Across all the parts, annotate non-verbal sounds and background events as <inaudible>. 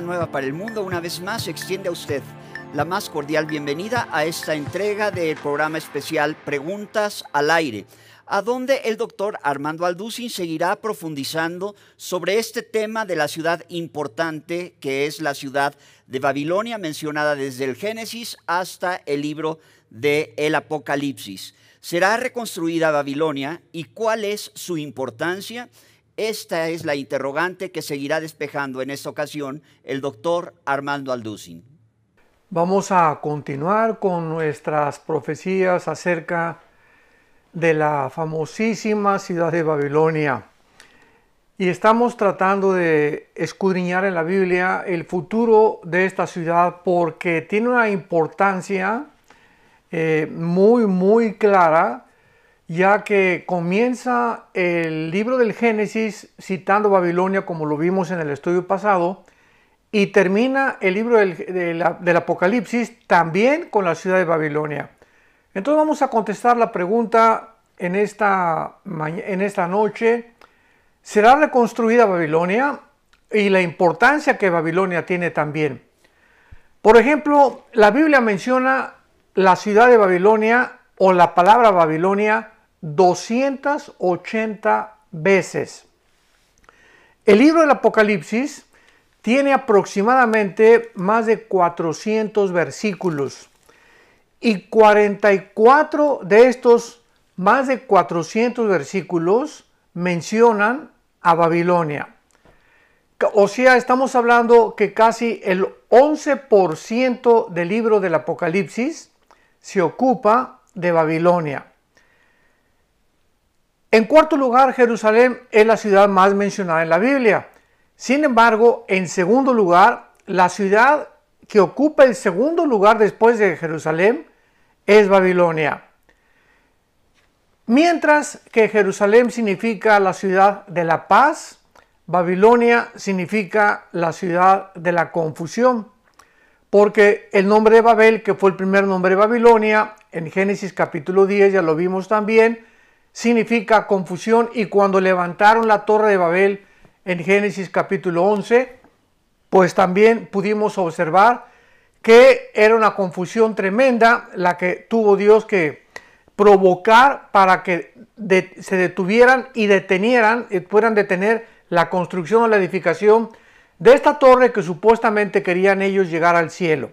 nueva para el mundo una vez más extiende a usted la más cordial bienvenida a esta entrega del programa especial Preguntas al Aire, a donde el doctor Armando Alducin seguirá profundizando sobre este tema de la ciudad importante que es la ciudad de Babilonia, mencionada desde el Génesis hasta el libro de el Apocalipsis. ¿Será reconstruida Babilonia y cuál es su importancia? Esta es la interrogante que seguirá despejando en esta ocasión el doctor Armando Alducin. Vamos a continuar con nuestras profecías acerca de la famosísima ciudad de Babilonia. Y estamos tratando de escudriñar en la Biblia el futuro de esta ciudad porque tiene una importancia eh, muy, muy clara ya que comienza el libro del Génesis citando Babilonia como lo vimos en el estudio pasado, y termina el libro del, Apocalipsis también con la ciudad de Babilonia. Entonces vamos a contestar la pregunta en esta, en esta noche, ¿será reconstruida Babilonia? Y la importancia que Babilonia tiene también. Por ejemplo, la Biblia menciona la ciudad de Babilonia o la palabra Babilonia 280 veces. El libro del Apocalipsis tiene aproximadamente más de 400 versículos y 44 de estos más de 400 versículos mencionan a Babilonia. O sea, estamos hablando que casi el 11% del libro del Apocalipsis se ocupa de Babilonia. En cuarto lugar, Jerusalén es la ciudad más mencionada en la Biblia. Sin embargo, en segundo lugar, la ciudad que ocupa el segundo lugar después de Jerusalén es Babilonia. Mientras que Jerusalén significa la ciudad de la paz, Babilonia significa la ciudad de la confusión. Porque el nombre de Babel, que fue el primer nombre de Babilonia, en Génesis capítulo 10 ya lo vimos también, significa confusión y cuando levantaron la torre de Babel en Génesis capítulo 11, pues también pudimos observar que era una confusión tremenda la que tuvo Dios que provocar para que se detuvieran y detenieran, y puedan detener la construcción o la edificación de esta torre que supuestamente querían ellos llegar al cielo.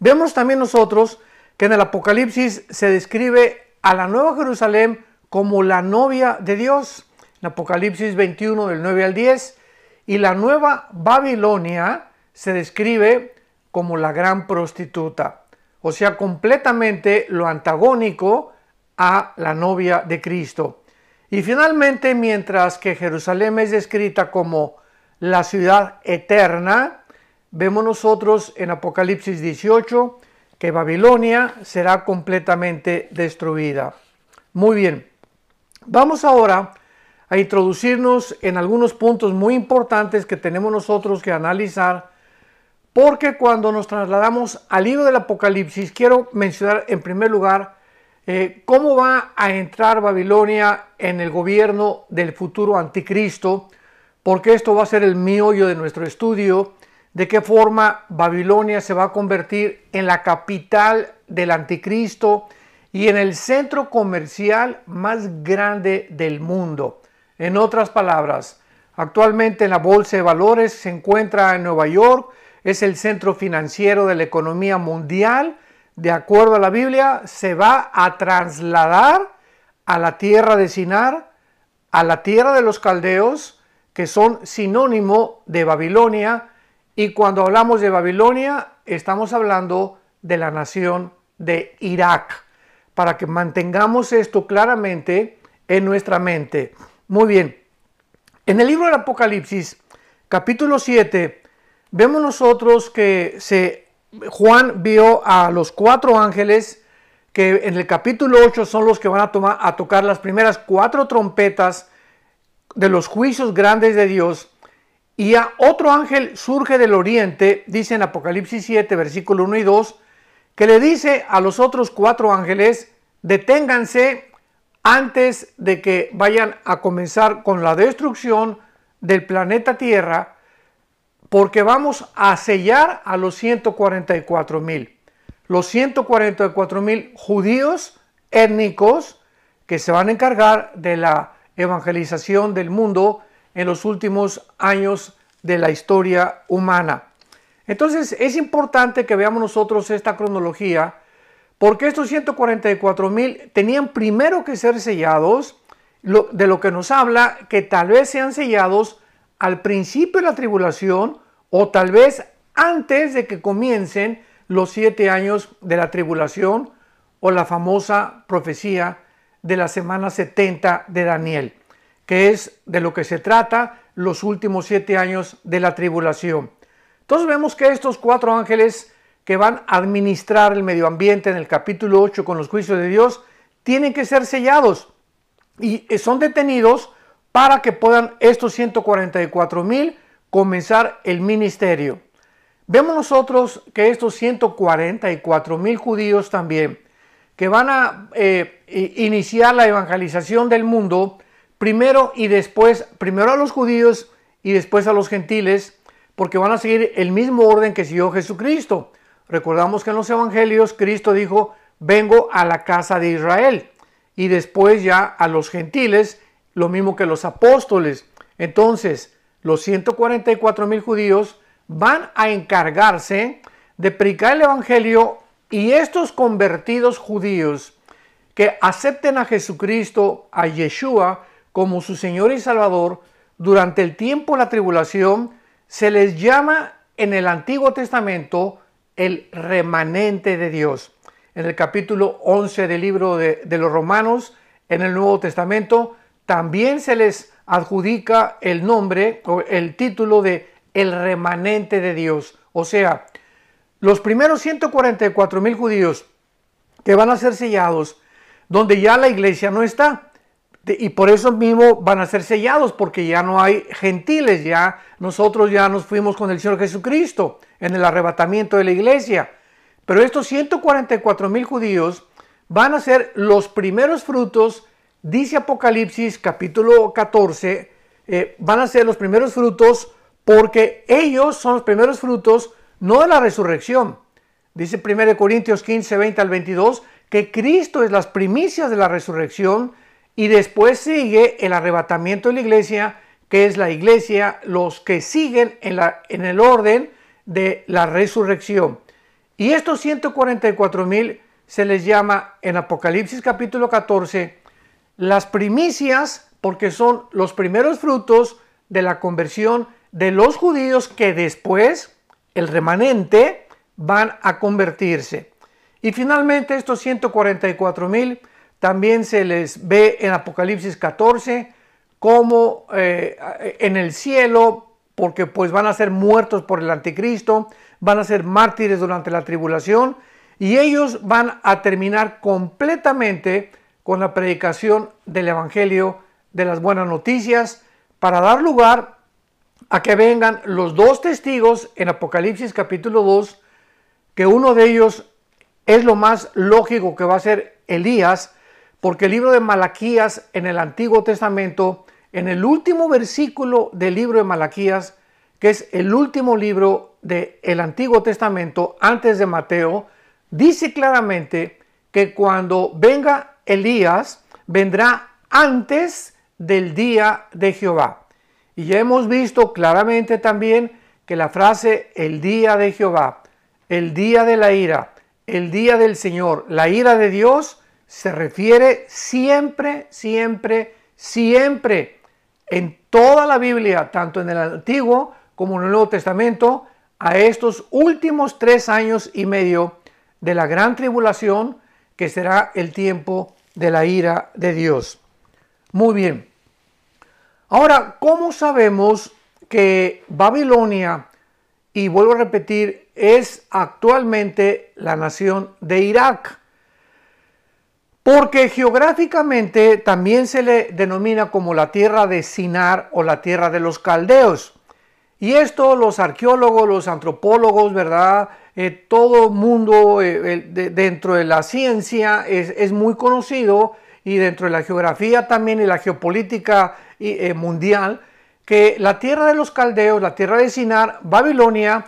Vemos también nosotros que en el Apocalipsis se describe a la Nueva Jerusalén como la novia de Dios, en Apocalipsis 21 del 9 al 10, y la Nueva Babilonia se describe como la gran prostituta, o sea, completamente lo antagónico a la novia de Cristo. Y finalmente, mientras que Jerusalén es descrita como la ciudad eterna, vemos nosotros en Apocalipsis 18 que Babilonia será completamente destruida. Muy bien, vamos ahora a introducirnos en algunos puntos muy importantes que tenemos nosotros que analizar, porque cuando nos trasladamos al libro del Apocalipsis, quiero mencionar en primer lugar eh, cómo va a entrar Babilonia en el gobierno del futuro anticristo, porque esto va a ser el miollo de nuestro estudio de qué forma Babilonia se va a convertir en la capital del anticristo y en el centro comercial más grande del mundo. En otras palabras, actualmente en la Bolsa de Valores se encuentra en Nueva York, es el centro financiero de la economía mundial. De acuerdo a la Biblia, se va a trasladar a la tierra de Sinar, a la tierra de los caldeos, que son sinónimo de Babilonia, y cuando hablamos de Babilonia, estamos hablando de la nación de Irak, para que mantengamos esto claramente en nuestra mente. Muy bien, en el libro del Apocalipsis, capítulo 7, vemos nosotros que Juan vio a los cuatro ángeles que en el capítulo 8 son los que van a tocar las primeras cuatro trompetas de los juicios grandes de Dios y a otro ángel surge del oriente, dice en Apocalipsis 7, versículo 1 y 2, que le dice a los otros cuatro ángeles, deténganse antes de que vayan a comenzar con la destrucción del planeta Tierra, porque vamos a sellar a los 144 mil. Los 144 mil judíos étnicos que se van a encargar de la evangelización del mundo en los últimos años de la historia humana. Entonces es importante que veamos nosotros esta cronología porque estos 144 mil tenían primero que ser sellados, de lo que nos habla que tal vez sean sellados al principio de la tribulación o tal vez antes de que comiencen los siete años de la tribulación o la famosa profecía de la semana 70 de Daniel, que es de lo que se trata los últimos siete años de la tribulación. Entonces vemos que estos cuatro ángeles que van a administrar el medio ambiente en el capítulo 8 con los juicios de Dios tienen que ser sellados y son detenidos para que puedan estos 144 mil comenzar el ministerio. Vemos nosotros que estos 144 mil judíos también, que van a eh, iniciar la evangelización del mundo, primero y después, primero a los judíos y después a los gentiles, porque van a seguir el mismo orden que siguió Jesucristo. Recordamos que en los evangelios Cristo dijo, vengo a la casa de Israel, y después ya a los gentiles, lo mismo que los apóstoles. Entonces, los 144 mil judíos van a encargarse de predicar el Evangelio y estos convertidos judíos que acepten a Jesucristo, a Yeshua, como su Señor y Salvador, durante el tiempo de la tribulación, se les llama en el Antiguo Testamento el remanente de Dios. En el capítulo 11 del libro de, de los Romanos, en el Nuevo Testamento, también se les adjudica el nombre o el título de el remanente de Dios. O sea, los primeros 144 mil judíos que van a ser sellados, donde ya la iglesia no está. Y por eso mismo van a ser sellados, porque ya no hay gentiles, ya nosotros ya nos fuimos con el Señor Jesucristo en el arrebatamiento de la iglesia. Pero estos 144 mil judíos van a ser los primeros frutos dice Apocalipsis capítulo 14, eh, van a ser los primeros frutos porque ellos son los primeros frutos no de la resurrección. Dice 1 Corintios 15, 20 al 22 que Cristo es las primicias de la resurrección y después sigue el arrebatamiento de la iglesia, que es la iglesia, los que siguen en, la, en el orden de la resurrección. Y estos 144 mil se les llama en Apocalipsis capítulo 14 las primicias, porque son los primeros frutos de la conversión de los judíos que después, el remanente, van a convertirse. Y finalmente estos 144 mil también se les ve en Apocalipsis 14 como eh, en el cielo, porque pues van a ser muertos por el anticristo, van a ser mártires durante la tribulación y ellos van a terminar completamente con la predicación del Evangelio de las buenas noticias para dar lugar a que vengan los dos testigos en Apocalipsis capítulo 2, que uno de ellos es lo más lógico que va a ser Elías, porque el libro de Malaquías en el Antiguo Testamento, en el último versículo del libro de Malaquías, que es el último libro del el Antiguo Testamento antes de Mateo, dice claramente que cuando venga Elías vendrá antes del día de Jehová. Y ya hemos visto claramente también que la frase el día de Jehová, el día de la ira, el día del Señor, la ira de Dios, se refiere siempre, siempre, siempre en toda la Biblia, tanto en el Antiguo como en el Nuevo Testamento, a estos últimos tres años y medio de la gran tribulación, que será el tiempo de la ira de Dios. Muy bien. Ahora, ¿cómo sabemos que Babilonia, y vuelvo a repetir, es actualmente la nación de Irak? Porque geográficamente también se le denomina como la tierra de Sinar o la tierra de los caldeos. Y esto los arqueólogos, los antropólogos, ¿verdad? Eh, todo mundo eh, dentro de la ciencia es, muy conocido y dentro de la geografía también y la geopolítica eh, mundial, que la tierra de los caldeos, la tierra de Sinar, Babilonia,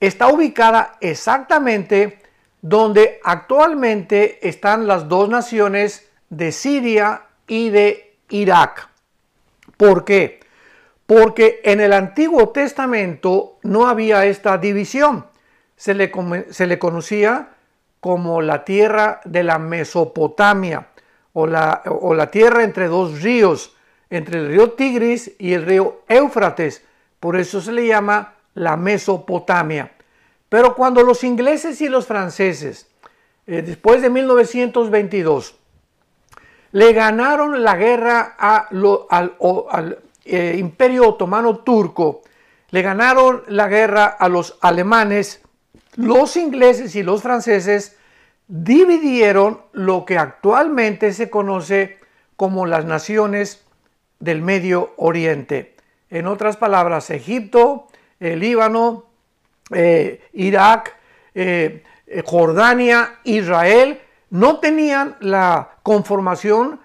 está ubicada exactamente donde actualmente están las dos naciones de Siria y de Irak. ¿Por qué? Porque en el Antiguo Testamento no había esta división. Se le, conocía como la tierra de la Mesopotamia o la, o la tierra entre dos ríos, entre el río Tigris y el río Éufrates. Por eso se le llama la Mesopotamia. Pero cuando los ingleses y los franceses, eh, después de 1922, le ganaron la guerra al, eh, imperio otomano turco, le ganaron la guerra a los alemanes, los ingleses y los franceses dividieron lo que actualmente se conoce como las naciones del Medio Oriente. En otras palabras, Egipto, el Líbano, eh, Irak, eh, eh, Jordania, Israel, no tenían la conformación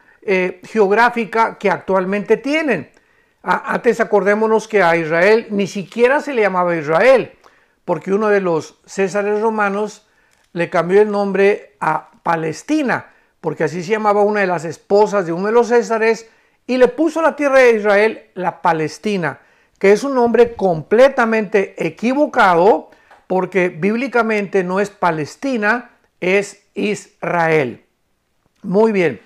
geográfica que actualmente tienen. antes acordémonos que a Israel ni siquiera se le llamaba Israel, porque uno de los césares romanos le cambió el nombre a Palestina, porque así se llamaba una de las esposas de uno de los césares, y le puso la tierra de Israel la Palestina, es un nombre completamente equivocado porque bíblicamente no es Palestina, es Israel. Muy bien.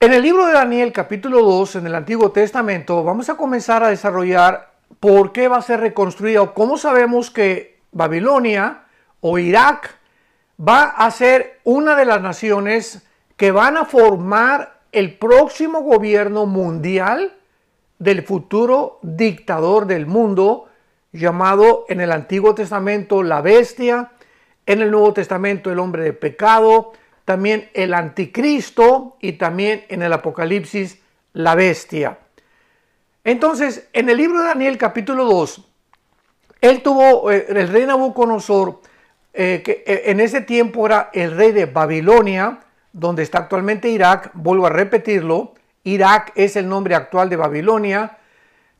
En el libro de Daniel capítulo 2, en el Antiguo Testamento, vamos a comenzar a desarrollar por qué va a ser reconstruida o cómo sabemos que Babilonia o Irak va a ser una de las naciones que van a formar el próximo gobierno mundial del futuro dictador del mundo, llamado en el Antiguo Testamento la bestia, en el Nuevo Testamento el hombre de pecado, también el anticristo y también en el Apocalipsis la bestia. Entonces, en el libro de Daniel capítulo 2, él tuvo, eh, el rey Nabucodonosor, eh, que eh, en ese tiempo era el rey de Babilonia, donde está actualmente Irak, vuelvo a repetirlo, Irak es el nombre actual de Babilonia,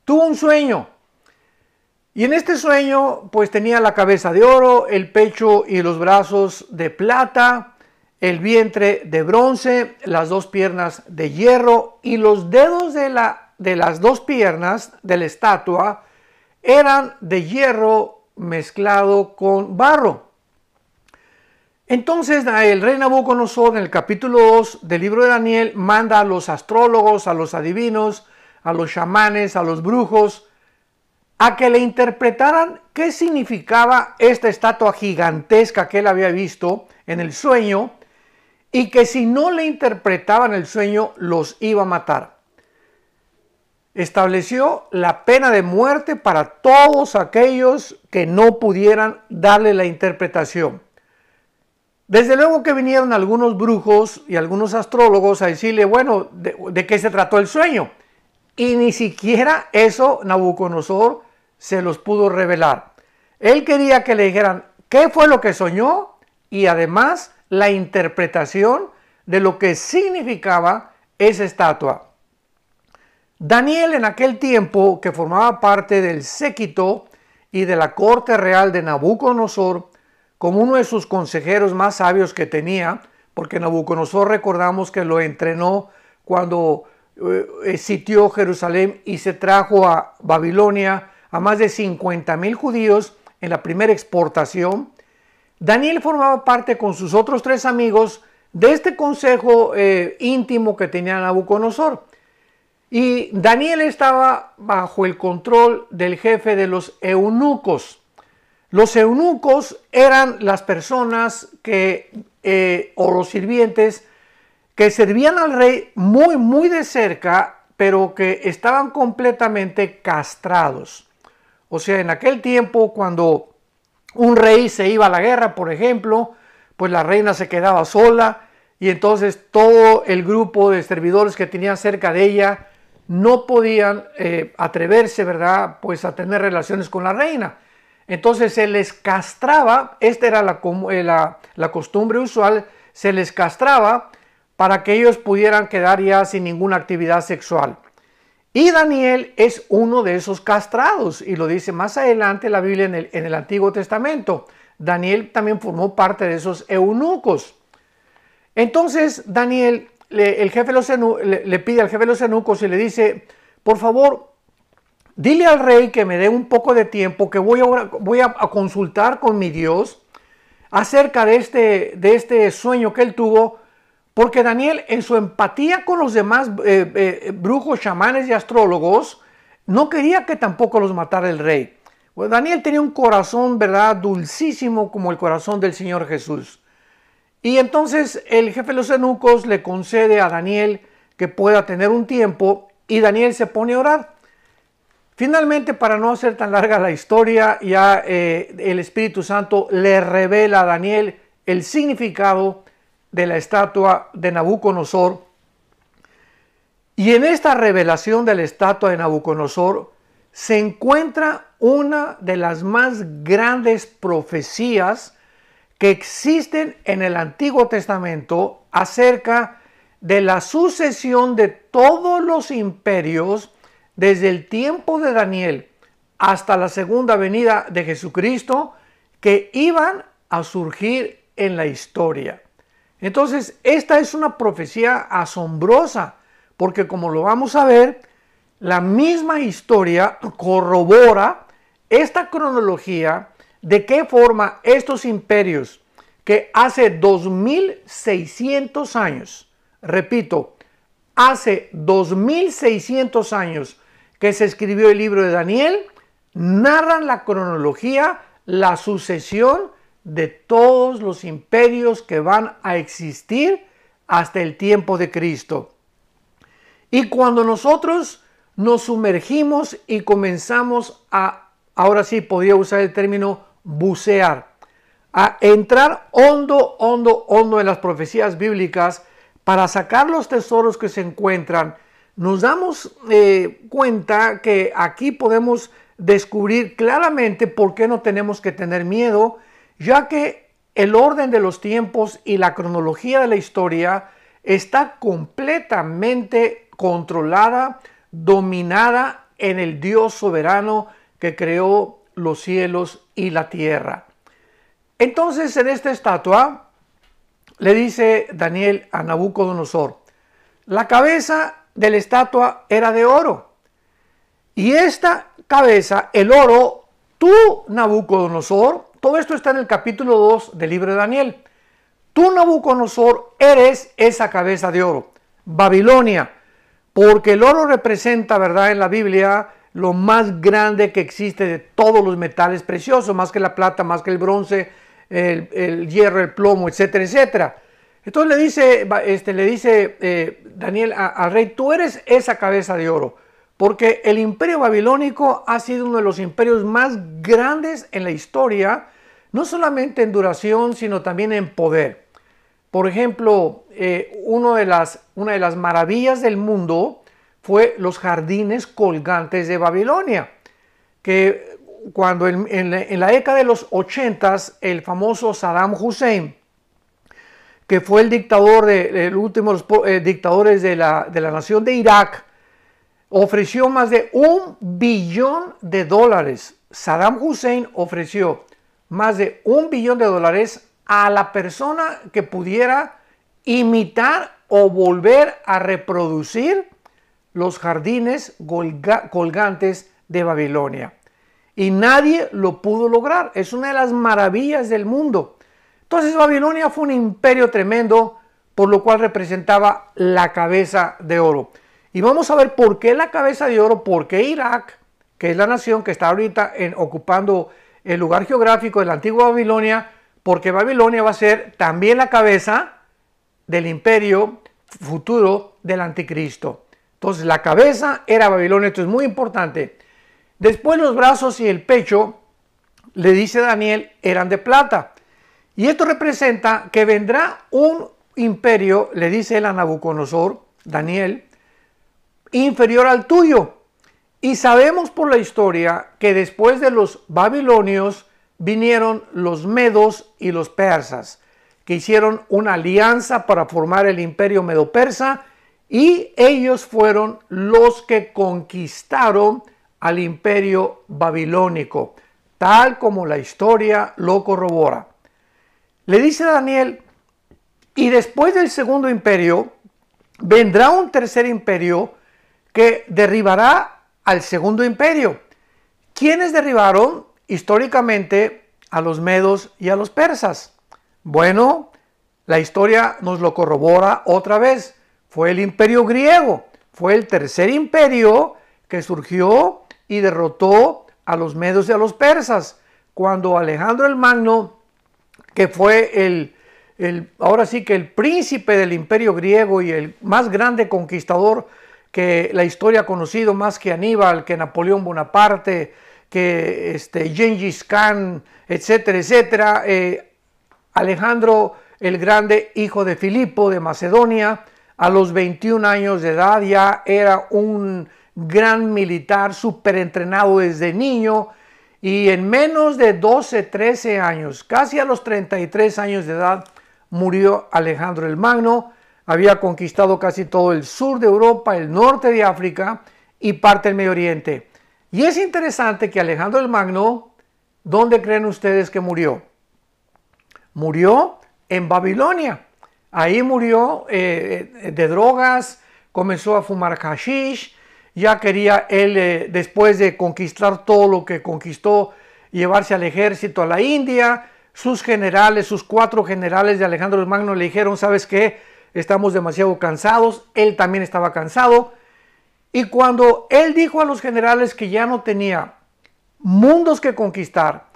tuvo un sueño. Y en este sueño pues tenía la cabeza de oro, el pecho y los brazos de plata, el vientre de bronce, las dos piernas de hierro y los dedos de, la, de las dos piernas de la estatua eran de hierro mezclado con barro. Entonces el rey Nabucodonosor en el capítulo 2 del libro de Daniel manda a los astrólogos, a los adivinos, a los chamanes, a los brujos, a que le interpretaran qué significaba esta estatua gigantesca que él había visto en el sueño y que si no le interpretaban el sueño los iba a matar. Estableció la pena de muerte para todos aquellos que no pudieran darle la interpretación. Desde luego que vinieron algunos brujos y algunos astrólogos a decirle, bueno, ¿de, qué se trató el sueño? Y ni siquiera eso Nabucodonosor se los pudo revelar. Él quería que le dijeran qué fue lo que soñó y además la interpretación de lo que significaba esa estatua. Daniel en aquel tiempo, que formaba parte del séquito y de la corte real de Nabucodonosor, como uno de sus consejeros más sabios que tenía, porque Nabucodonosor recordamos que lo entrenó cuando eh, sitió Jerusalén y se trajo a Babilonia a más de 50 mil judíos en la primera exportación. Daniel formaba parte con sus otros tres amigos de este consejo eh, íntimo que tenía Nabucodonosor. Y Daniel estaba bajo el control del jefe de los eunucos. Los eunucos eran las personas que, eh, o los sirvientes, que servían al rey muy, muy de cerca, pero que estaban completamente castrados. O sea, en aquel tiempo, cuando un rey se iba a la guerra, por ejemplo, pues la reina se quedaba sola y entonces todo el grupo de servidores que tenía cerca de ella no podían eh, atreverse, ¿verdad? Pues a tener relaciones con la reina. Entonces se les castraba, esta era eh, la, costumbre usual, se les castraba para que ellos pudieran quedar ya sin ninguna actividad sexual. Y Daniel es uno de esos castrados, y lo dice más adelante la Biblia en el, Antiguo Testamento. Daniel también formó parte de esos eunucos. Entonces Daniel, el jefe los le, pide al jefe de los eunucos y le dice, por favor, dile al rey que me dé un poco de tiempo, que voy a, voy a, consultar con mi Dios acerca de este, de este sueño que él tuvo, porque Daniel en su empatía con los demás eh, eh, brujos, chamanes y astrólogos, no quería que tampoco los matara el rey. Daniel tenía un corazón, ¿verdad?, dulcísimo como el corazón del Señor Jesús. Y entonces el jefe de los eunucos le concede a Daniel que pueda tener un tiempo y Daniel se pone a orar. Finalmente, para no hacer tan larga la historia, ya eh, el Espíritu Santo le revela a Daniel el significado de la estatua de Nabucodonosor. Y en esta revelación de la estatua de Nabucodonosor se encuentra una de las más grandes profecías que existen en el Antiguo Testamento acerca de la sucesión de todos los imperios desde el tiempo de Daniel hasta la segunda venida de Jesucristo que iban a surgir en la historia. Entonces, esta es una profecía asombrosa, porque como lo vamos a ver, la misma historia corrobora esta cronología ¿De qué forma estos imperios que hace 2600 años, repito, hace 2600 años que se escribió el libro de Daniel, narran la cronología, la sucesión de todos los imperios que van a existir hasta el tiempo de Cristo. Y cuando nosotros nos sumergimos y comenzamos a, ahora sí podría usar el término bucear, a entrar hondo, hondo, hondo en las profecías bíblicas para sacar los tesoros que se encuentran, nos damos eh, cuenta que aquí podemos descubrir claramente por qué no tenemos que tener miedo, ya que el orden de los tiempos y la cronología de la historia está completamente controlada, dominada en el Dios soberano que creó los cielos y la tierra. Entonces en esta estatua le dice Daniel a Nabucodonosor, la cabeza de la estatua era de oro. Y esta cabeza, el oro, tú, Nabucodonosor, todo esto está en el capítulo 2 del libro de Daniel. Tú, Nabucodonosor, eres esa cabeza de oro. Babilonia, porque el oro representa, ¿verdad? En la Biblia lo más grande que existe de todos los metales preciosos, más que la plata, más que el bronce, el, hierro, el plomo, etcétera, etcétera. Entonces le dice, este, le dice eh, Daniel al rey, tú eres esa cabeza de oro, porque el imperio babilónico ha sido uno de los imperios más grandes en la historia, no solamente en duración, sino también en poder. Por ejemplo, eh, de las, una de las maravillas del mundo fue los jardines colgantes de Babilonia, que cuando en, la, década de los 80 el famoso Saddam Hussein, que fue el dictador de, el último eh, dictadores de la, de la nación de Irak, ofreció más de un billón de dólares. Saddam Hussein ofreció más de un billón de dólares a la persona que pudiera imitar o volver a reproducir los jardines colgantes de Babilonia. Y nadie lo pudo lograr. Es una de las maravillas del mundo. Entonces Babilonia fue un imperio tremendo, por lo cual representaba la cabeza de oro. Y vamos a ver por qué la cabeza de oro, por qué Irak, que es la nación que está ahorita en, ocupando el lugar geográfico de la antigua Babilonia, porque Babilonia va a ser también la cabeza del imperio futuro del anticristo. Entonces la cabeza era Babilonia, esto es muy importante. Después los brazos y el pecho, le dice Daniel, eran de plata. Y esto representa que vendrá un imperio, le dice él a Nabucodonosor, Daniel, inferior al tuyo. Y sabemos por la historia que después de los babilonios vinieron los medos y los persas, que hicieron una alianza para formar el imperio medo-persa y ellos fueron los que conquistaron al imperio babilónico, tal como la historia lo corrobora. Le dice Daniel, y después del segundo imperio, vendrá un tercer imperio que derribará al segundo imperio. ¿Quiénes derribaron históricamente a los medos y a los persas? Bueno, la historia nos lo corrobora otra vez. Fue el imperio griego, fue el tercer imperio que surgió y derrotó a los medos y a los persas. Cuando Alejandro el Magno, que fue el, el, ahora sí que el príncipe del imperio griego y el más grande conquistador que la historia ha conocido, más que Aníbal, que Napoleón Bonaparte, que este, Gengis Khan, etcétera, etcétera, eh, Alejandro el Grande, hijo de Filipo de Macedonia, a los 21 años de edad ya era un gran militar, súper entrenado desde niño y en menos de 12, 13 años, casi a los 33 años de edad, murió Alejandro el Magno. Había conquistado casi todo el sur de Europa, el norte de África y parte del Medio Oriente. Y es interesante que Alejandro el Magno, ¿dónde creen ustedes que murió? Murió en Babilonia. Ahí murió eh, de drogas, comenzó a fumar hashish, ya quería él, eh, después de conquistar todo lo que conquistó, llevarse al ejército a la India. Sus generales, sus cuatro generales de Alejandro Magno le dijeron, ¿sabes qué? Estamos demasiado cansados. Él también estaba cansado. Y cuando él dijo a los generales que ya no tenía mundos que conquistar,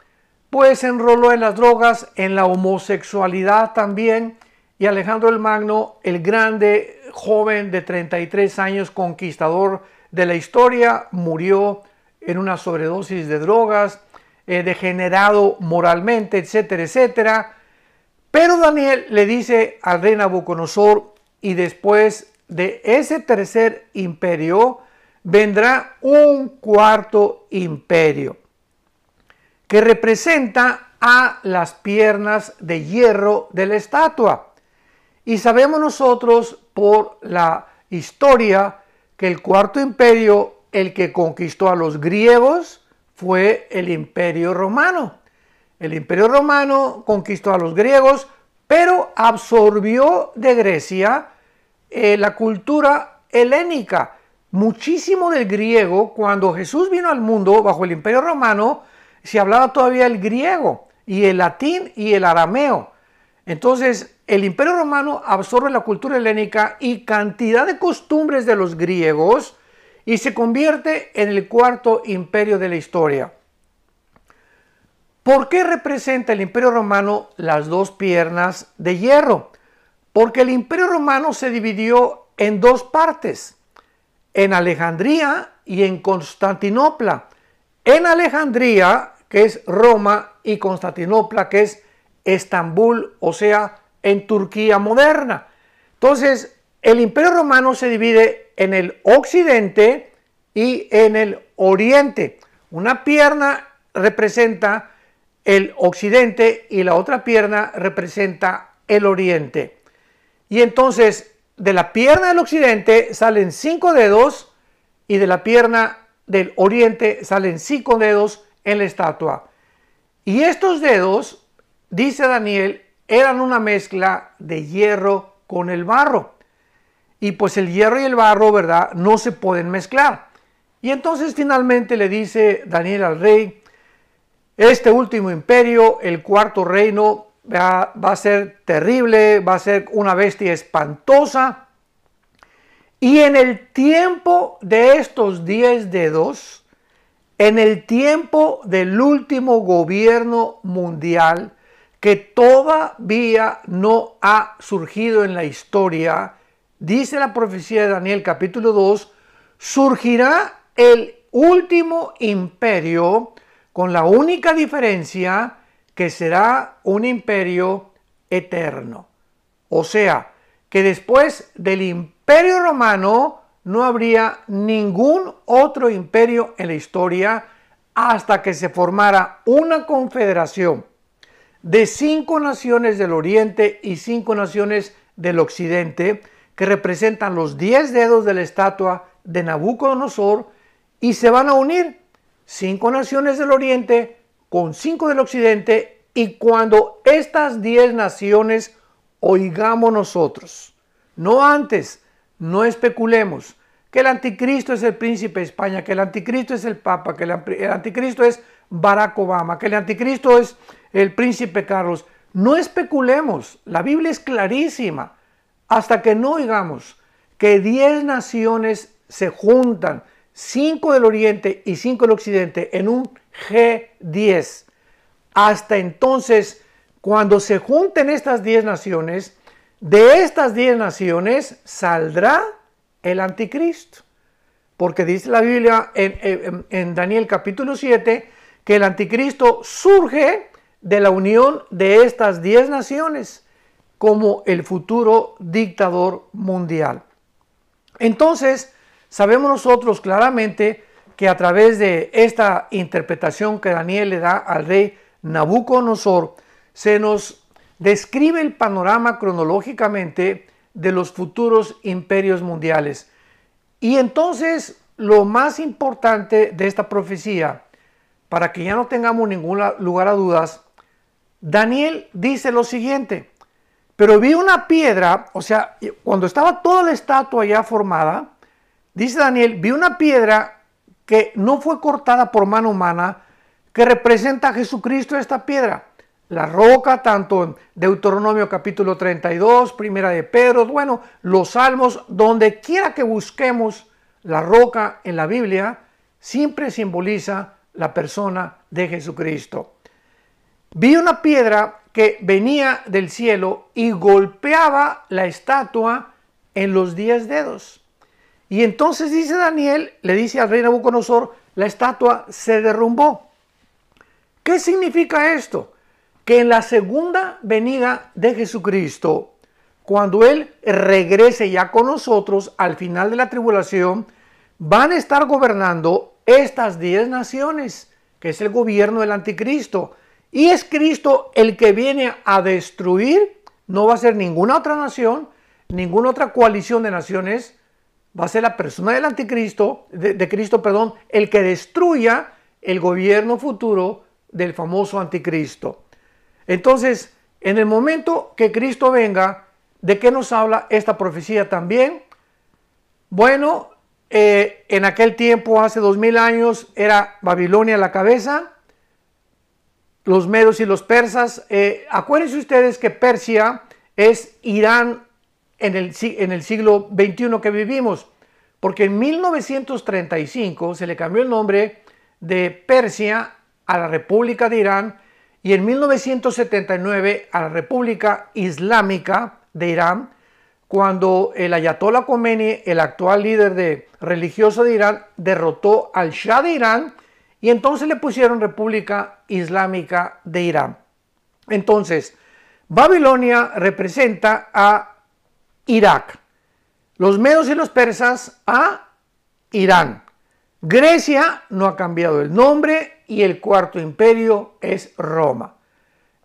pues se enroló en las drogas, en la homosexualidad también. Y Alejandro el Magno, el grande joven de 33 años, conquistador de la historia, murió en una sobredosis de drogas, eh, degenerado moralmente, etcétera, etcétera. Pero Daniel le dice al rey Nabucodonosor, y después de ese tercer imperio vendrá un cuarto imperio, que representa a las piernas de hierro de la estatua. Y sabemos nosotros por la historia que el cuarto imperio, el que conquistó a los griegos, fue el imperio romano. El imperio romano conquistó a los griegos, pero absorbió de Grecia eh, la cultura helénica. Muchísimo del griego, cuando Jesús vino al mundo bajo el imperio romano, se hablaba todavía el griego y el latín y el arameo. Entonces, el imperio romano absorbe la cultura helénica y cantidad de costumbres de los griegos y se convierte en el cuarto imperio de la historia. ¿Por qué representa el imperio romano las dos piernas de hierro? Porque el imperio romano se dividió en dos partes, en Alejandría y en Constantinopla. En Alejandría, que es Roma, y Constantinopla, que es Estambul, o sea, en Turquía moderna. Entonces, el imperio romano se divide en el occidente y en el oriente. Una pierna representa el occidente y la otra pierna representa el oriente. Y entonces, de la pierna del occidente salen cinco dedos y de la pierna del oriente salen cinco dedos en la estatua. Y estos dedos dice Daniel, eran una mezcla de hierro con el barro. Y pues el hierro y el barro, ¿verdad? No se pueden mezclar. Y entonces finalmente le dice Daniel al rey, este último imperio, el cuarto reino, va, a ser terrible, va a ser una bestia espantosa. Y en el tiempo de estos diez dedos, en el tiempo del último gobierno mundial, que todavía no ha surgido en la historia, dice la profecía de Daniel capítulo 2, surgirá el último imperio con la única diferencia que será un imperio eterno. O sea, que después del imperio romano no habría ningún otro imperio en la historia hasta que se formara una confederación de cinco naciones del oriente y cinco naciones del occidente, que representan los diez dedos de la estatua de Nabucodonosor y se van a unir cinco naciones del oriente con cinco del occidente y cuando estas diez naciones oigamos nosotros, no antes, no especulemos, que el anticristo es el príncipe de España, que el anticristo es el papa, que el anticristo es Barack Obama, que el anticristo es el príncipe Carlos. No especulemos, la Biblia es clarísima, hasta que no oigamos que diez naciones se juntan, cinco del oriente y cinco del occidente, en un G10. Hasta entonces, cuando se junten estas diez naciones, de estas diez naciones saldrá el anticristo. Porque dice la Biblia en, en, Daniel capítulo 7 que el anticristo surge de la unión de estas diez naciones como el futuro dictador mundial. Entonces, sabemos nosotros claramente que a través de esta interpretación que Daniel le da al rey Nabucodonosor, se nos describe el panorama cronológicamente de los futuros imperios mundiales. Y entonces lo más importante de esta profecía, para que ya no tengamos ningún lugar a dudas, Daniel dice lo siguiente, pero vi una piedra, o sea, cuando estaba toda la estatua ya formada, dice Daniel, vi una piedra que no fue cortada por mano humana, que representa a Jesucristo esta piedra. La roca, tanto en Deuteronomio capítulo 32, primera de Pedro, bueno, los salmos, donde quiera que busquemos la roca en la Biblia, siempre simboliza la persona de Jesucristo. Vi una piedra que venía del cielo y golpeaba la estatua en los diez dedos. Y entonces dice Daniel, le dice al rey Nabucodonosor, la estatua se derrumbó. ¿Qué significa esto? que en la segunda venida de Jesucristo, cuando Él regrese ya con nosotros al final de la tribulación, van a estar gobernando estas diez naciones, que es el gobierno del anticristo. Y es Cristo el que viene a destruir, no va a ser ninguna otra nación, ninguna otra coalición de naciones, va a ser la persona del anticristo, de, de Cristo, perdón, el que destruya el gobierno futuro del famoso anticristo. Entonces, en el momento que Cristo venga, ¿de qué nos habla esta profecía también? Bueno, eh, en aquel tiempo, hace dos mil años, era Babilonia la cabeza, los medos y los persas. Eh, acuérdense ustedes que Persia es Irán en el, en el siglo XXI que vivimos, porque en 1935 se le cambió el nombre de Persia a la República de Irán y en 1979 a la República Islámica de Irán, cuando el Ayatollah Khomeini, el actual líder de, religioso de Irán, derrotó al Shah de Irán y entonces le pusieron República Islámica de Irán. Entonces, Babilonia representa a Irak, los medos y los persas a Irán. Grecia no ha cambiado el nombre y el cuarto imperio es Roma.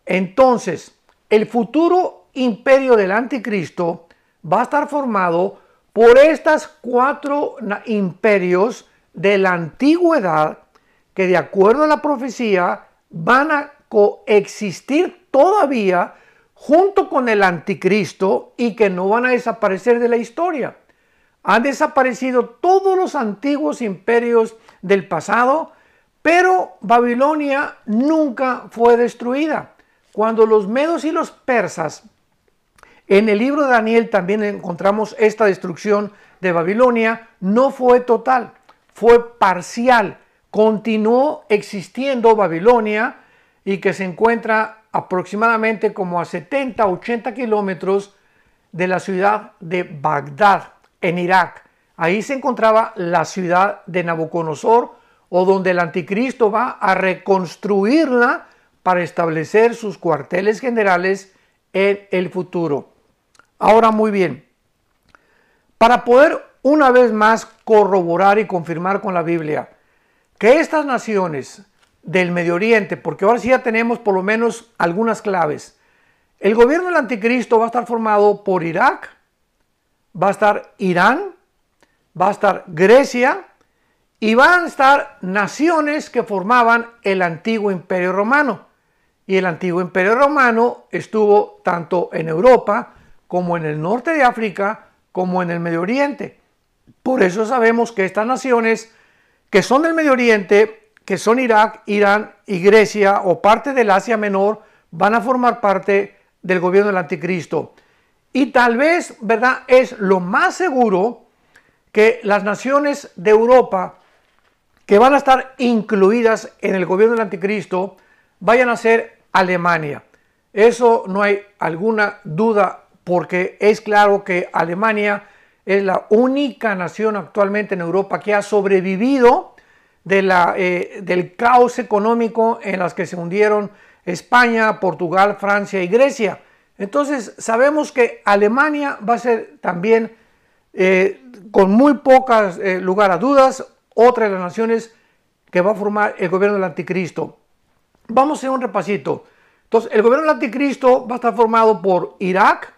Entonces, el futuro imperio del anticristo va a estar formado por estas cuatro imperios de la antigüedad que de acuerdo a la profecía van a coexistir todavía junto con el anticristo y que no van a desaparecer de la historia. Han desaparecido todos los antiguos imperios del pasado pero Babilonia nunca fue destruida. Cuando los medos y los persas, en el libro de Daniel también encontramos esta destrucción de Babilonia, no fue total, fue parcial. Continuó existiendo Babilonia y que se encuentra aproximadamente como a 70, 80 kilómetros de la ciudad de Bagdad, en Irak. Ahí se encontraba la ciudad de Nabucodonosor, o donde el anticristo va a reconstruirla para establecer sus cuarteles generales en el futuro. Ahora muy bien, para poder una vez más corroborar y confirmar con la Biblia que estas naciones del Medio Oriente, porque ahora sí ya tenemos por lo menos algunas claves, el gobierno del anticristo va a estar formado por Irak, va a estar Irán, va a estar Grecia y van a estar naciones que formaban el antiguo imperio romano. Y el antiguo imperio romano estuvo tanto en Europa como en el norte de África como en el Medio Oriente. Por eso sabemos que estas naciones que son del Medio Oriente, que son Irak, Irán y Grecia o parte del Asia Menor, van a formar parte del gobierno del anticristo. Y tal vez, ¿verdad? Es lo más seguro que las naciones de Europa que van a estar incluidas en el gobierno del anticristo vayan a ser Alemania. Eso no hay alguna duda porque es claro que Alemania es la única nación actualmente en Europa que ha sobrevivido de la, eh, del caos económico en las que se hundieron España, Portugal, Francia y Grecia. Entonces sabemos que Alemania va a ser también, eh, con muy pocas eh, lugar a dudas, otra de las naciones que va a formar el gobierno del anticristo. Vamos a hacer un repasito. Entonces, el gobierno del anticristo va a estar formado por Irak,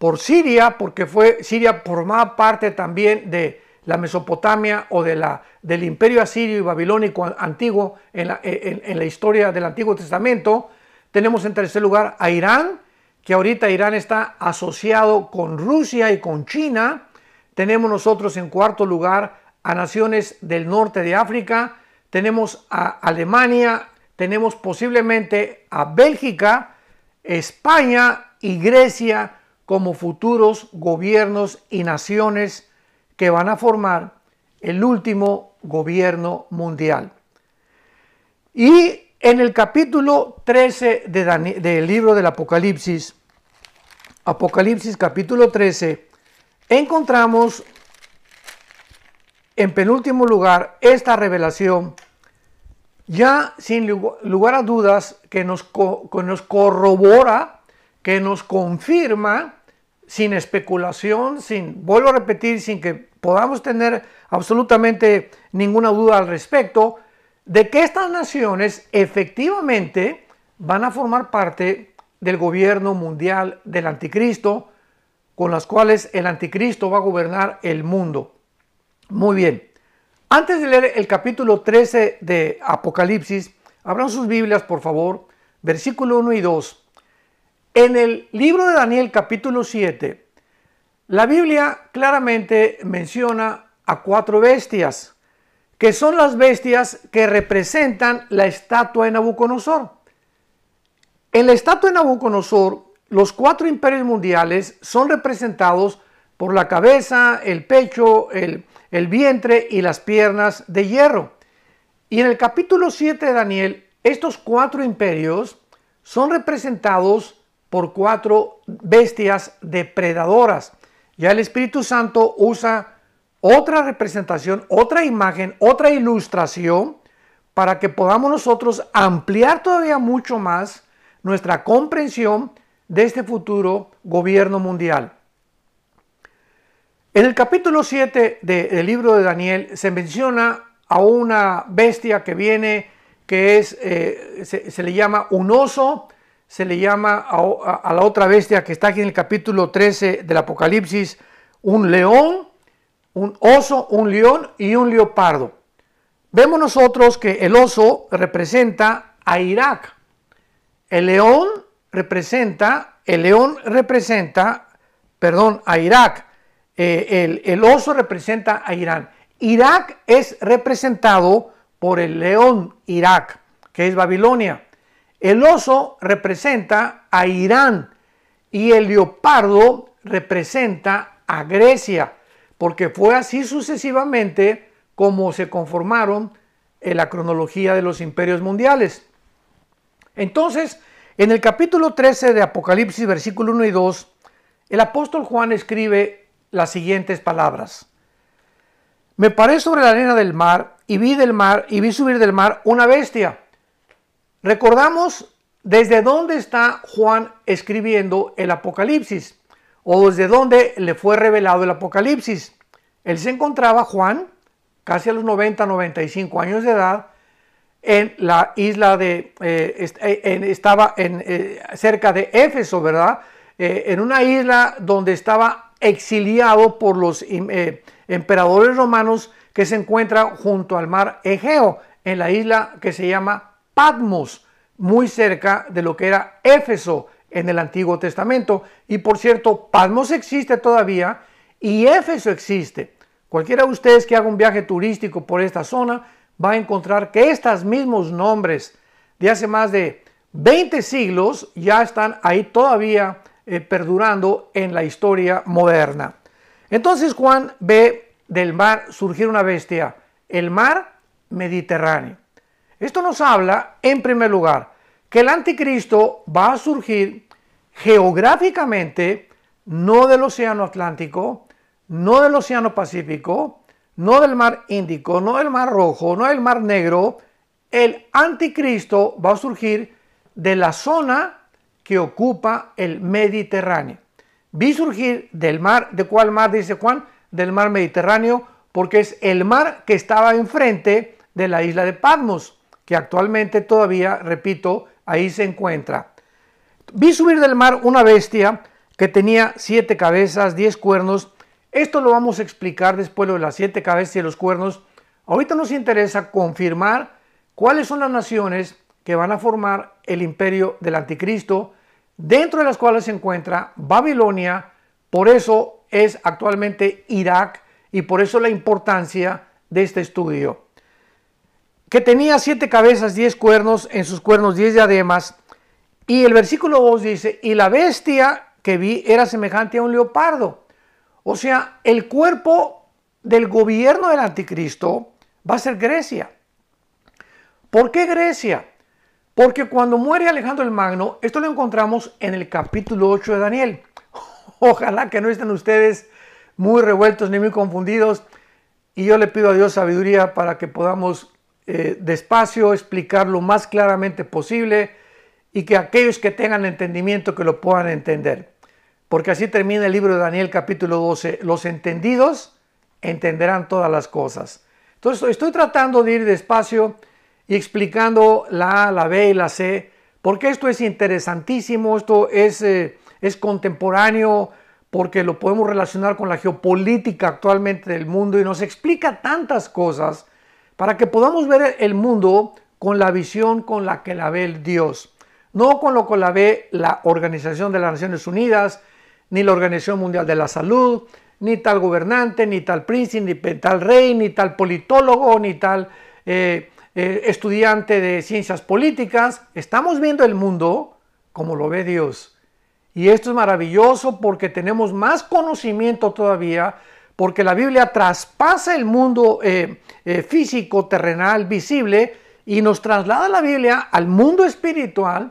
por Siria, porque fue Siria formaba parte también de la Mesopotamia o de la, del imperio asirio y babilónico antiguo en la, en la historia del Antiguo Testamento. Tenemos en tercer lugar a Irán, que ahorita Irán está asociado con Rusia y con China. Tenemos nosotros en cuarto lugar a naciones del norte de África. Tenemos a Alemania, tenemos posiblemente a Bélgica, España y Grecia como futuros gobiernos y naciones que van a formar el último gobierno mundial. Y en el capítulo 13 del libro del Apocalipsis, Apocalipsis capítulo 13, encontramos en penúltimo lugar esta revelación, ya sin lugar a dudas, que nos, que nos corrobora, que nos confirma sin especulación, sin, vuelvo a repetir, sin que podamos tener absolutamente ninguna duda al respecto, de que estas naciones efectivamente van a formar parte del gobierno mundial del anticristo, con las cuales el anticristo va a gobernar el mundo. Muy bien, antes de leer el capítulo 13 de Apocalipsis, abran sus Biblias por favor, versículo 1 y 2. En el libro de Daniel capítulo 7, la Biblia claramente menciona a cuatro bestias, que son las bestias que representan la estatua de Nabucodonosor. En la estatua de Nabucodonosor, los cuatro imperios mundiales son representados por la cabeza, el pecho, el, vientre y las piernas de hierro. Y en el capítulo 7 de Daniel, estos cuatro imperios son representados por cuatro bestias depredadoras. Ya el Espíritu Santo usa otra representación, otra imagen, otra ilustración para que podamos nosotros ampliar todavía mucho más nuestra comprensión de este futuro gobierno mundial. En el capítulo 7 del libro de Daniel se menciona a una bestia que viene, que es, eh, se, se le llama un oso, se le llama a, la otra bestia que está aquí en el capítulo 13 del Apocalipsis un león, un oso, un león y un leopardo. Vemos nosotros que el oso representa a Irak. El león representa, el león representa, perdón, a Irak. Eh, el, el oso representa a Irán. Irak es representado por el león Irak, que es Babilonia. El oso representa a Irán y el leopardo representa a Grecia, porque fue así sucesivamente como se conformaron en la cronología de los imperios mundiales. Entonces, en el capítulo 13 de Apocalipsis, versículo 1 y 2, el apóstol Juan escribe las siguientes palabras. Me paré sobre la arena del mar y vi del mar y vi subir del mar una bestia Recordamos desde dónde está Juan escribiendo el Apocalipsis o desde dónde le fue revelado el Apocalipsis. Él se encontraba, Juan, casi a los 90, 95 años de edad, en la isla de, eh, eh, estaba en, eh, cerca de Éfeso, ¿verdad? en una isla donde estaba exiliado por los emperadores romanos que se encuentra junto al mar Egeo, en la isla que se llama Patmos, muy cerca de lo que era Éfeso en el Antiguo Testamento. Y por cierto, Patmos existe todavía y Éfeso existe. Cualquiera de ustedes que haga un viaje turístico por esta zona va a encontrar que estos mismos nombres de hace más de 20 siglos ya están ahí todavía eh, perdurando en la historia moderna. Entonces Juan ve del mar surgir una bestia, el mar Mediterráneo. Esto nos habla, en primer lugar, que el anticristo va a surgir geográficamente, no del Océano Atlántico, no del Océano Pacífico, no del Mar Índico, no del Mar Rojo, no del Mar Negro. El anticristo va a surgir de la zona que ocupa el Mediterráneo. Vi surgir del mar, ¿de cuál mar dice Juan? Del mar Mediterráneo, porque es el mar que estaba enfrente de la isla de Patmos, que actualmente todavía, repito, ahí se encuentra. Vi subir del mar una bestia que tenía siete cabezas, diez cuernos. Esto lo vamos a explicar después de las siete cabezas y los cuernos. Ahorita nos interesa confirmar cuáles son las naciones que van a formar el imperio del anticristo, dentro de las cuales se encuentra Babilonia, por eso es actualmente Irak y por eso la importancia de este estudio. Que tenía siete cabezas, diez cuernos, en sus cuernos diez diademas, y el versículo 2 dice, y la bestia que vi era semejante a un leopardo. O sea, el cuerpo del gobierno del anticristo va a ser Grecia. ¿Por qué Grecia? Porque cuando muere Alejandro el Magno, esto lo encontramos en el capítulo 8 de Daniel. <laughs> Ojalá que no estén ustedes muy revueltos ni muy confundidos. Y yo le pido a Dios sabiduría para que podamos eh, despacio explicar lo más claramente posible y que aquellos que tengan entendimiento que lo puedan entender. Porque así termina el libro de Daniel capítulo 12. Los entendidos entenderán todas las cosas. Entonces estoy tratando de ir despacio y explicando la A, la B y la C, porque esto es interesantísimo, esto es, eh, es contemporáneo, porque lo podemos relacionar con la geopolítica actualmente del mundo y nos explica tantas cosas para que podamos ver el mundo con la visión con la que la ve el Dios, no con lo que la ve la Organización de las Naciones Unidas, ni la Organización Mundial de la Salud, ni tal gobernante, ni tal príncipe, ni tal rey, ni tal politólogo, ni tal eh, eh, estudiante de ciencias políticas, estamos viendo el mundo como lo ve Dios. Y esto es maravilloso porque tenemos más conocimiento todavía, porque la Biblia traspasa el mundo eh, eh, físico, terrenal, visible, y nos traslada la Biblia al mundo espiritual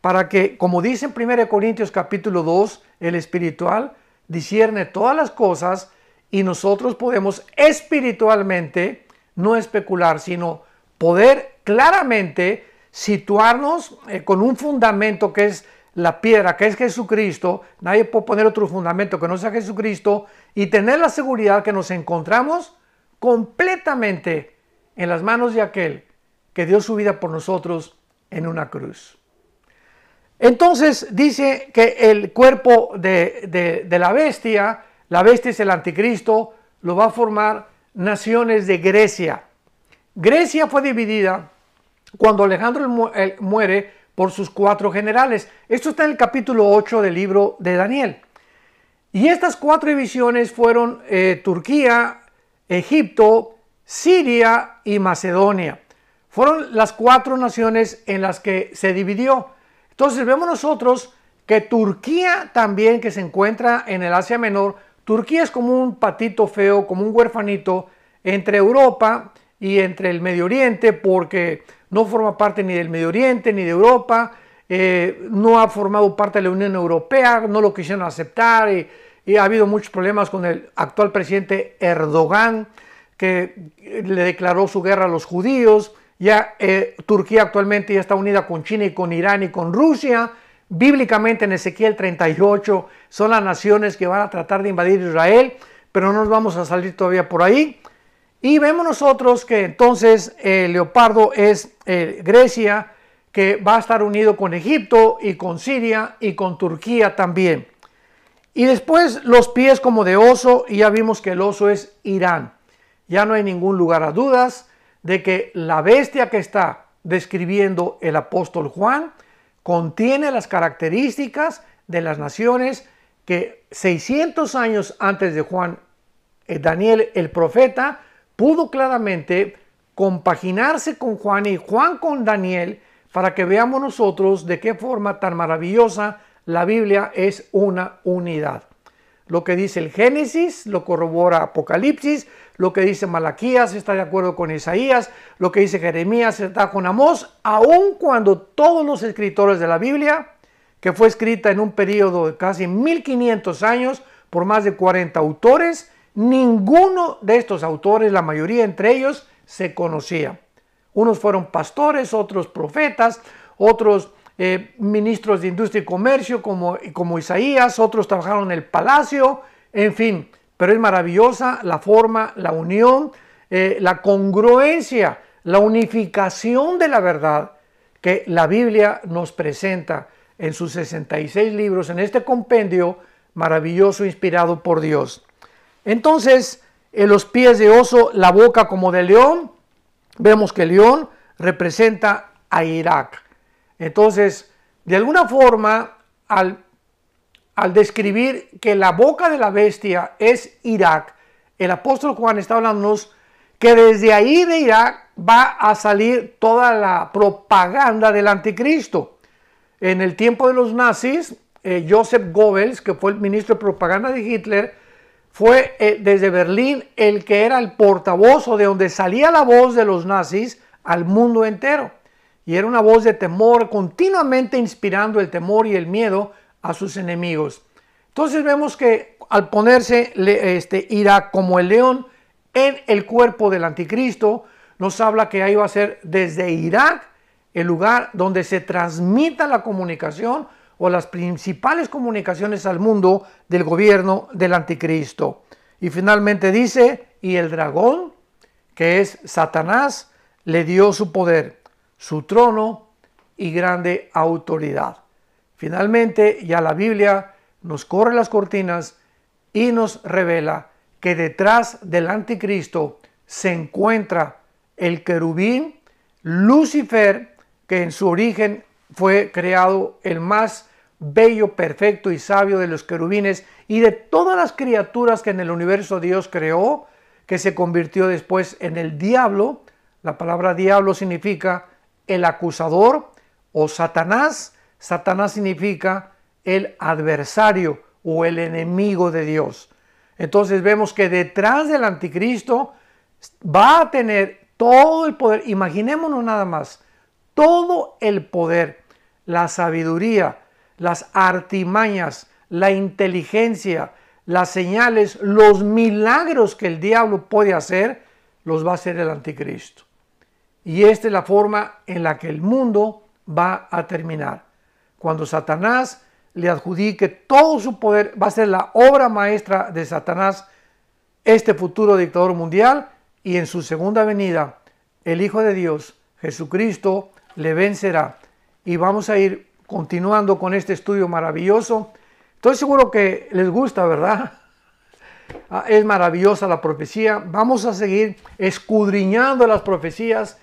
para que, como dice en 1 Corintios capítulo 2, el espiritual discierne todas las cosas y nosotros podemos espiritualmente no especular, sino poder claramente situarnos eh, con un fundamento que es la piedra, que es Jesucristo, nadie puede poner otro fundamento que no sea Jesucristo, y tener la seguridad que nos encontramos completamente en las manos de aquel que dio su vida por nosotros en una cruz. Entonces dice que el cuerpo de, de la bestia, la bestia es el anticristo, lo va a formar naciones de Grecia. Grecia fue dividida cuando Alejandro muere por sus cuatro generales. Esto está en el capítulo 8 del libro de Daniel. Y estas cuatro divisiones fueron eh, Turquía, Egipto, Siria y Macedonia. Fueron las cuatro naciones en las que se dividió. Entonces vemos nosotros que Turquía también, que se encuentra en el Asia Menor, Turquía es como un patito feo, como un huerfanito entre Europa y entre el Medio Oriente, porque no forma parte ni del Medio Oriente ni de Europa, eh, no ha formado parte de la Unión Europea, no lo quisieron aceptar y, ha habido muchos problemas con el actual presidente Erdogan, que le declaró su guerra a los judíos. Ya eh, Turquía actualmente ya está unida con China y con Irán y con Rusia. Bíblicamente en Ezequiel 38 son las naciones que van a tratar de invadir Israel, pero no nos vamos a salir todavía por ahí. Y vemos nosotros que entonces el leopardo es eh, Grecia, que va a estar unido con Egipto y con Siria y con Turquía también. Y después los pies como de oso, y ya vimos que el oso es Irán. Ya no hay ningún lugar a dudas de que la bestia que está describiendo el apóstol Juan contiene las características de las naciones que 600 años antes de Juan, eh, Daniel el profeta pudo claramente compaginarse con Juan y Juan con Daniel para que veamos nosotros de qué forma tan maravillosa la Biblia es una unidad. Lo que dice el Génesis lo corrobora Apocalipsis, lo que dice Malaquías está de acuerdo con Isaías, lo que dice Jeremías está con Amós, aun cuando todos los escritores de la Biblia, que fue escrita en un periodo de casi 1500 años por más de 40 autores, ninguno de estos autores, la mayoría entre ellos, se conocía. Unos fueron pastores, otros profetas, otros eh, ministros de industria y comercio como, como Isaías, otros trabajaron en el palacio, en fin, pero es maravillosa la forma, la unión, eh, la congruencia, la unificación de la verdad que la Biblia nos presenta en sus 66 libros, en este compendio maravilloso inspirado por Dios. Entonces, en los pies de oso, la boca como de león, vemos que el león representa a Irak. Entonces, de alguna forma, al describir que la boca de la bestia es Irak, el apóstol Juan está hablándonos que desde ahí de Irak va a salir toda la propaganda del anticristo. En el tiempo de los nazis, eh, Joseph Goebbels, que fue el ministro de propaganda de Hitler, fue eh, desde Berlín el que era el portavoz o de donde salía la voz de los nazis al mundo entero. Y era una voz de temor, continuamente inspirando el temor y el miedo a sus enemigos. Entonces vemos que al ponerse este, Irak como el león en el cuerpo del anticristo, nos habla que ahí va a ser desde Irak el lugar donde se transmita la comunicación o las principales comunicaciones al mundo del gobierno del anticristo. Y finalmente dice, y el dragón, que es Satanás, le dio su poder, su trono y grande autoridad. Finalmente, ya la Biblia nos corre las cortinas y nos revela que detrás del anticristo se encuentra el querubín Lucifer, que en su origen fue creado el más bello, perfecto y sabio de los querubines y de todas las criaturas que en el universo Dios creó, que se convirtió después en el diablo. La palabra diablo significa el acusador o Satanás, Satanás significa el adversario o el enemigo de Dios. Entonces vemos que detrás del anticristo va a tener todo el poder, imaginémonos nada más, todo el poder, la sabiduría, las artimañas, la inteligencia, las señales, los milagros que el diablo puede hacer, los va a hacer el anticristo. Y esta es la forma en la que el mundo va a terminar cuando Satanás le adjudique todo su poder, va a ser la obra maestra de Satanás, este futuro dictador mundial, y en su segunda venida, el Hijo de Dios, Jesucristo, le vencerá. Y vamos a ir continuando con este estudio maravilloso. Estoy seguro que les gusta, ¿verdad? <laughs> Ah, es maravillosa la profecía. Vamos a seguir escudriñando las profecías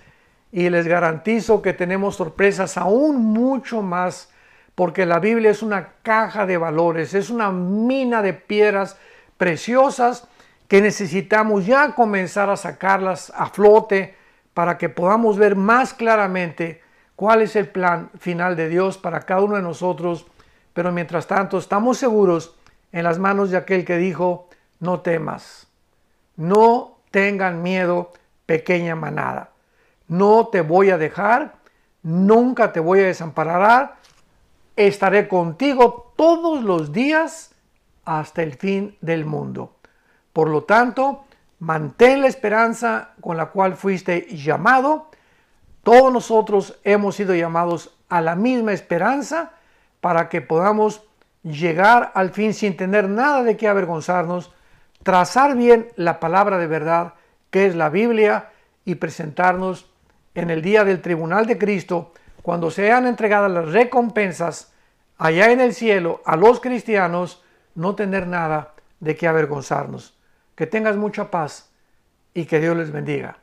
y les garantizo que tenemos sorpresas aún mucho más porque la Biblia es una caja de valores, es una mina de piedras preciosas que necesitamos ya comenzar a sacarlas a flote para que podamos ver más claramente cuál es el plan final de Dios para cada uno de nosotros. Pero mientras tanto estamos seguros en las manos de aquel que dijo, no temas, no tengan miedo, pequeña manada. No te voy a dejar, nunca te voy a desamparar, estaré contigo todos los días hasta el fin del mundo. Por lo tanto, mantén la esperanza con la cual fuiste llamado. Todos nosotros hemos sido llamados a la misma esperanza para que podamos llegar al fin sin tener nada de qué avergonzarnos, trazar bien la palabra de verdad que es la Biblia y presentarnos en el día del tribunal de Cristo cuando sean entregadas las recompensas allá en el cielo a los cristianos no tener nada de qué avergonzarnos. Que tengas mucha paz y que Dios les bendiga.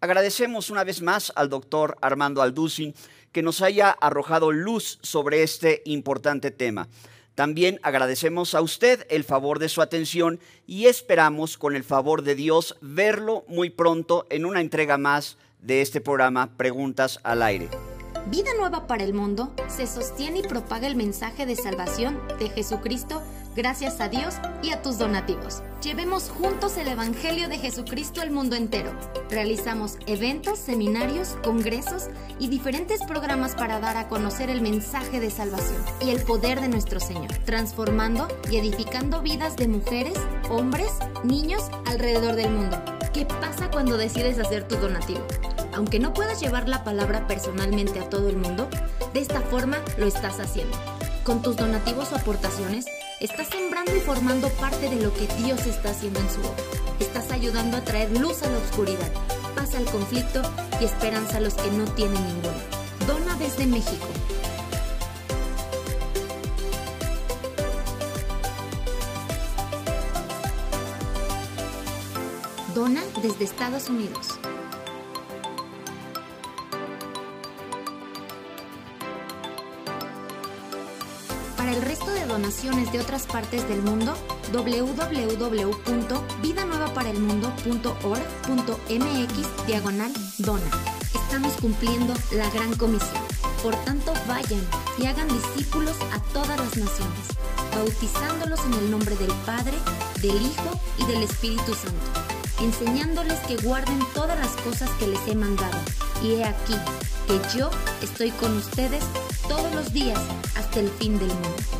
Agradecemos una vez más al doctor Armando Alducin que nos haya arrojado luz sobre este importante tema. También agradecemos a usted el favor de su atención y esperamos con el favor de Dios verlo muy pronto en una entrega más de este programa Preguntas al Aire. Vida Nueva para el Mundo se sostiene y propaga el mensaje de salvación de Jesucristo gracias a Dios y a tus donativos. Llevemos juntos el Evangelio de Jesucristo al mundo entero. Realizamos eventos, seminarios, congresos y diferentes programas para dar a conocer el mensaje de salvación y el poder de nuestro Señor, transformando y edificando vidas de mujeres, hombres, niños alrededor del mundo. ¿Qué pasa cuando decides hacer tu donativo? aunque no puedas llevar la palabra personalmente a todo el mundo, de esta forma lo estás haciendo. Con tus donativos o aportaciones, estás sembrando y formando parte de lo que Dios está haciendo en su obra. Estás ayudando a traer luz a la oscuridad, paz al conflicto y esperanza a los que no tienen ninguna. Dona desde México. Dona desde Estados Unidos. El resto de donaciones de otras partes del mundo, www.vidanuevaparelmundo.org.mx diagonal dona. Estamos cumpliendo la gran comisión. Por tanto, vayan y hagan discípulos a todas las naciones, bautizándolos en el nombre del Padre, del Hijo y del Espíritu Santo, enseñándoles que guarden todas las cosas que les he mandado. Y he aquí que yo estoy con ustedes todos los días hasta el fin del mundo.